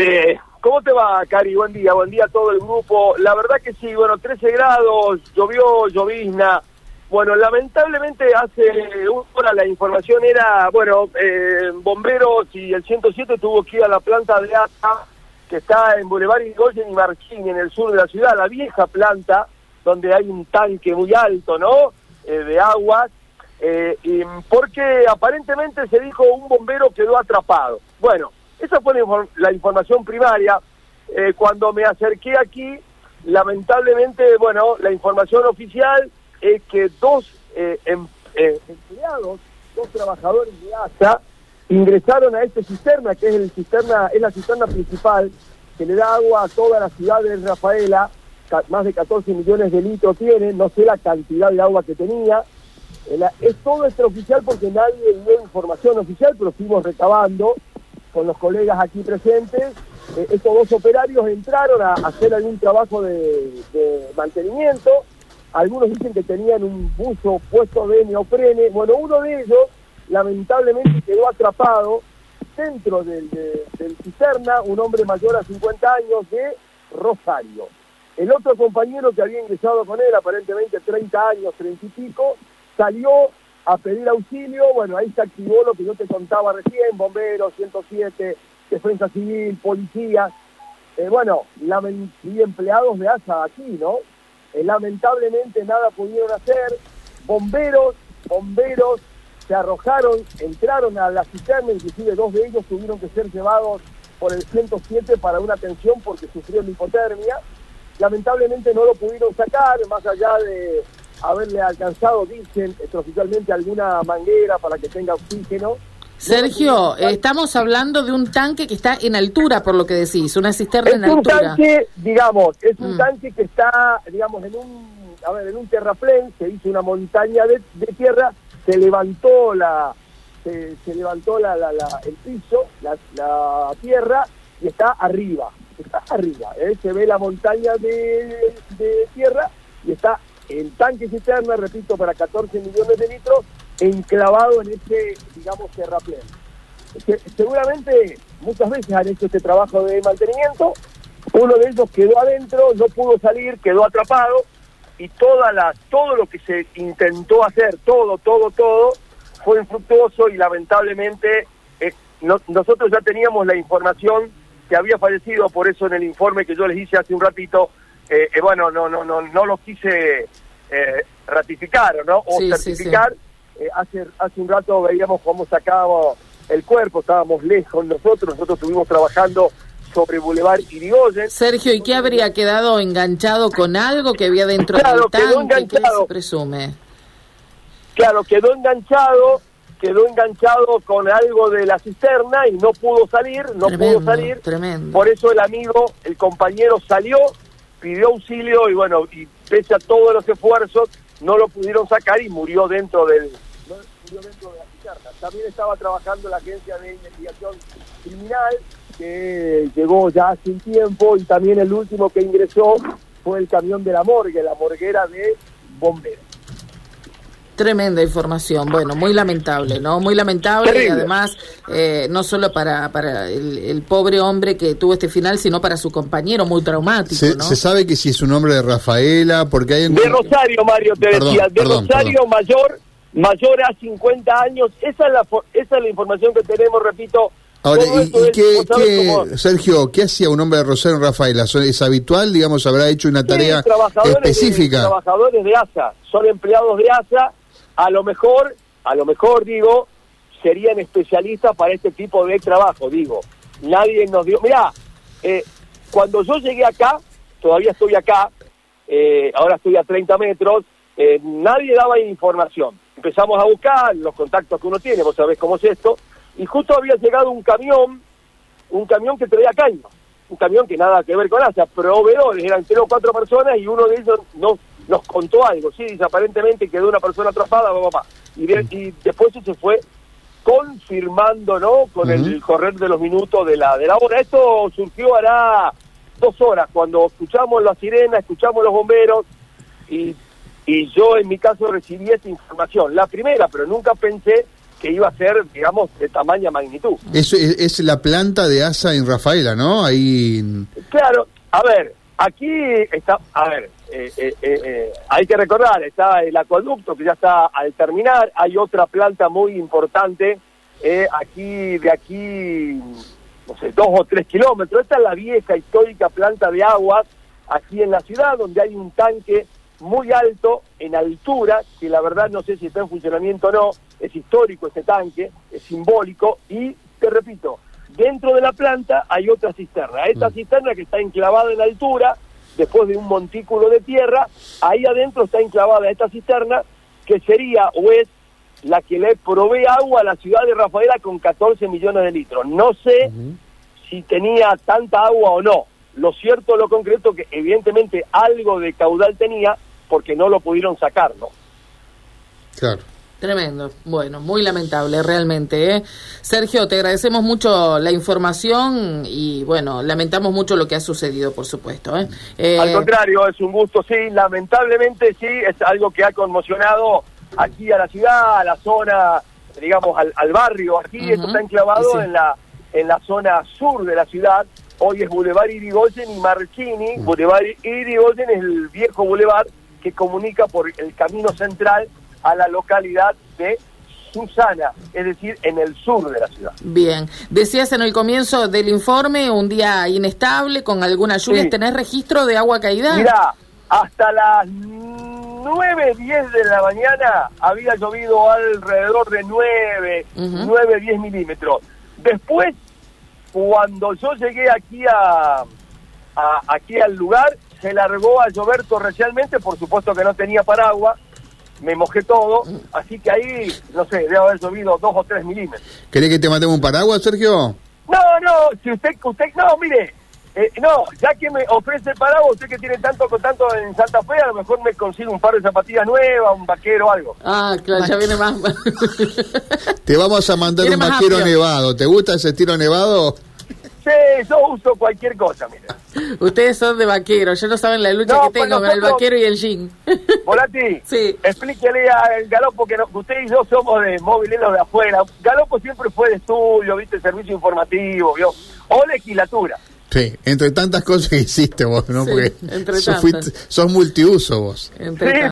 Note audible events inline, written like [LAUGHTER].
Eh, ¿Cómo te va, Cari? Buen día, buen día a todo el grupo. La verdad que sí, bueno, 13 grados, llovió, llovizna. Bueno, lamentablemente hace una hora la información era, bueno, eh, bomberos y el 107 tuvo que ir a la planta de ATA, que está en Boulevard Irigoyen y Marquín, en el sur de la ciudad, la vieja planta, donde hay un tanque muy alto, ¿no?, eh, de aguas, eh, y porque aparentemente se dijo un bombero quedó atrapado. Bueno, esa fue la, información primaria. Eh, cuando me acerqué aquí, lamentablemente, bueno, la información oficial es que dos eh, em, eh, empleados, dos trabajadores de ASA, ingresaron a esta cisterna, que es, el cisterna, es la cisterna principal, que le da agua a toda la ciudad de Rafaela, más de 14 millones de litros tiene, no sé la cantidad de agua que tenía. Es todo extraoficial porque nadie dio información oficial, pero fuimos recabando con los colegas aquí presentes. Eh, estos dos operarios entraron a, hacer algún trabajo de, mantenimiento. Algunos dicen que tenían un buzo puesto de neoprene. Bueno, uno de ellos lamentablemente quedó atrapado dentro del, del cisterna, un hombre mayor a 50 años de Rosario. El otro compañero que había ingresado con él, aparentemente 30 años, 30 y pico, salió a pedir auxilio, bueno, ahí se activó lo que yo te contaba recién, bomberos, 107, defensa civil, policía, eh, bueno, y empleados de ASA aquí, ¿no? Eh, lamentablemente nada pudieron hacer, bomberos, bomberos se arrojaron, entraron a la cisterna, inclusive dos de ellos tuvieron que ser llevados por el 107 para una atención porque sufrieron hipotermia. Lamentablemente no lo pudieron sacar, más allá de haberle alcanzado, dicen oficialmente alguna manguera para que tenga oxígeno. Sergio, estamos hablando de un tanque que está en altura, por lo que decís, una cisterna en altura. Es un tanque, digamos, es un mm. tanque que está, digamos, en un, a ver, en un terraplén, se hizo una montaña de, tierra, se levantó la, se, levantó la, la, el piso, la, tierra, y está arriba, está arriba, ¿eh? se ve la montaña de, de tierra y está el tanque cisterna, repito, para 14 millones de litros, enclavado en ese, digamos, terraplén. seguramente muchas veces han hecho este trabajo de mantenimiento, uno de ellos quedó adentro, no pudo salir, quedó atrapado, y toda la, todo lo que se intentó hacer, todo, todo, todo, fue infructuoso y lamentablemente eh, nosotros ya teníamos la información que había fallecido, por eso en el informe que yo les hice hace un ratito, eh, eh, bueno, no, no, no, no lo quise eh, ratificar ¿no? o certificar. hace, hace un rato veíamos cómo sacábamos el cuerpo, estábamos lejos nosotros, nosotros estuvimos trabajando sobre Boulevard Irigoyen. Sergio, ¿y qué habría quedado enganchado con algo que había dentro del tanque? ¿Qué se presume? Claro, quedó enganchado, quedó enganchado con algo de la cisterna y no pudo salir, no pudo salir. Tremendo. Por eso el amigo, el compañero salió, pidió auxilio y bueno, y pese a todos los esfuerzos, no lo pudieron sacar y murió dentro del de la cisterna. También estaba trabajando la agencia de investigación criminal, que llegó ya hace un tiempo, y también el último que ingresó fue el camión de la morgue, la morguera de bomberos. Tremenda información, bueno, muy lamentable, ¿no? Muy lamentable y además eh, no solo para, para el, pobre hombre que tuvo este final, sino para su compañero, muy traumático, se, ¿no? Se sabe que si es un hombre de Rafaela, porque hay... De Rosario, Mario, te decía, de Rosario mayor, mayor a 50 años, esa es la, esa es la información que tenemos, repito, Ahora, ¿y, qué, Sergio, qué hacía un hombre de Rosario en Rafaela? ¿Es habitual, digamos, habrá hecho una tarea específica? trabajadores de ASA, son empleados de ASA a lo mejor, a lo mejor digo, serían especialistas para este tipo de trabajo, digo. Nadie nos dio, mirá, eh, cuando yo llegué acá, todavía estoy acá, eh, ahora estoy a 30 metros, eh, nadie daba información. Empezamos a buscar los contactos que uno tiene, vos sabés cómo es esto, y justo había llegado un camión, un camión que traía caña, un camión que nada que ver con ASA, proveedores, eran tres o cuatro personas y uno de ellos no nos contó algo, sí, dice, aparentemente quedó una persona atrapada, papá, y, y después se fue confirmando, ¿no? Con el correr de los minutos de la, de la hora. Esto surgió hará dos horas, cuando escuchamos la sirena, escuchamos los bomberos, y, y yo en mi caso recibí esta información. La primera, pero nunca pensé que iba a ser, digamos, de tamaña magnitud. Eso es, la planta de ASA en Rafaela, ¿no? Ahí. Claro, a ver, aquí está, a ver, eh, eh, eh, hay que recordar, está el acueducto que ya está al terminar, hay otra planta muy importante, aquí, de aquí, no sé, dos o tres kilómetros, esta es la vieja histórica planta de aguas aquí en la ciudad, donde hay un tanque muy alto en altura, que la verdad no sé si está en funcionamiento o no, es histórico este tanque, es simbólico, y te repito, dentro de la planta hay otra cisterna. Esta mm. cisterna que está enclavada en altura, después de un montículo de tierra, ahí adentro está enclavada esta cisterna, que sería o es la que le provee agua a la ciudad de Rafaela con 14 millones de litros. No sé si tenía tanta agua o no. Lo cierto, lo concreto, que evidentemente algo de caudal tenía, porque no lo pudieron sacar, ¿no? Claro. Tremendo. Bueno, muy lamentable realmente. ¿eh? Sergio, te agradecemos mucho la información y bueno, lamentamos mucho lo que ha sucedido, por supuesto. ¿eh? Eh, Al contrario, es un gusto, sí. Lamentablemente sí, es algo que ha conmocionado aquí a la ciudad, a la zona, digamos, al, barrio. Aquí esto está enclavado en, la, en la zona sur de la ciudad. Hoy es Boulevard Irigoyen y Marchini. Boulevard Irigoyen es el viejo boulevard que comunica por el camino central a la localidad de Susana, es decir, en el sur de la ciudad. Bien, decías en el comienzo del informe un día inestable con algunas lluvias, ¿tenés registro de agua caída? Mira, hasta las 9, 10 de la mañana había llovido alrededor de 9, 9, 10 milímetros. Después, cuando yo llegué aquí a, a, aquí al lugar, se largó a llover torrencialmente, por supuesto que no tenía paraguas, me mojé todo, así que ahí, no sé, debe haber llovido dos o tres milímetros. ¿Querés que te mandemos un paraguas, Sergio? No, no, si usted, usted, no, mire, eh, no, ya que me ofrece paraguas, usted que tiene tanto con tanto en Santa Fe, a lo mejor me consigue un par de zapatillas nuevas, un vaquero o algo. Ah, claro, ya viene más. te vamos a mandar un vaquero nevado. ¿Te gusta ese estilo nevado? Yo uso cualquier cosa, mira. [LAUGHS] Ustedes son de vaquero, ya no saben la lucha que tengo con el vaquero y el jean. [LAUGHS] Volati, sí. explíquele a Galopo que, usted y yo somos de mobileros de afuera. Galopo siempre fue de estudio, viste, servicio informativo, ¿vio? o legislatura. Sí, entre tantas cosas que hiciste vos, ¿no? Porque sos, sos, multiuso vos. Entre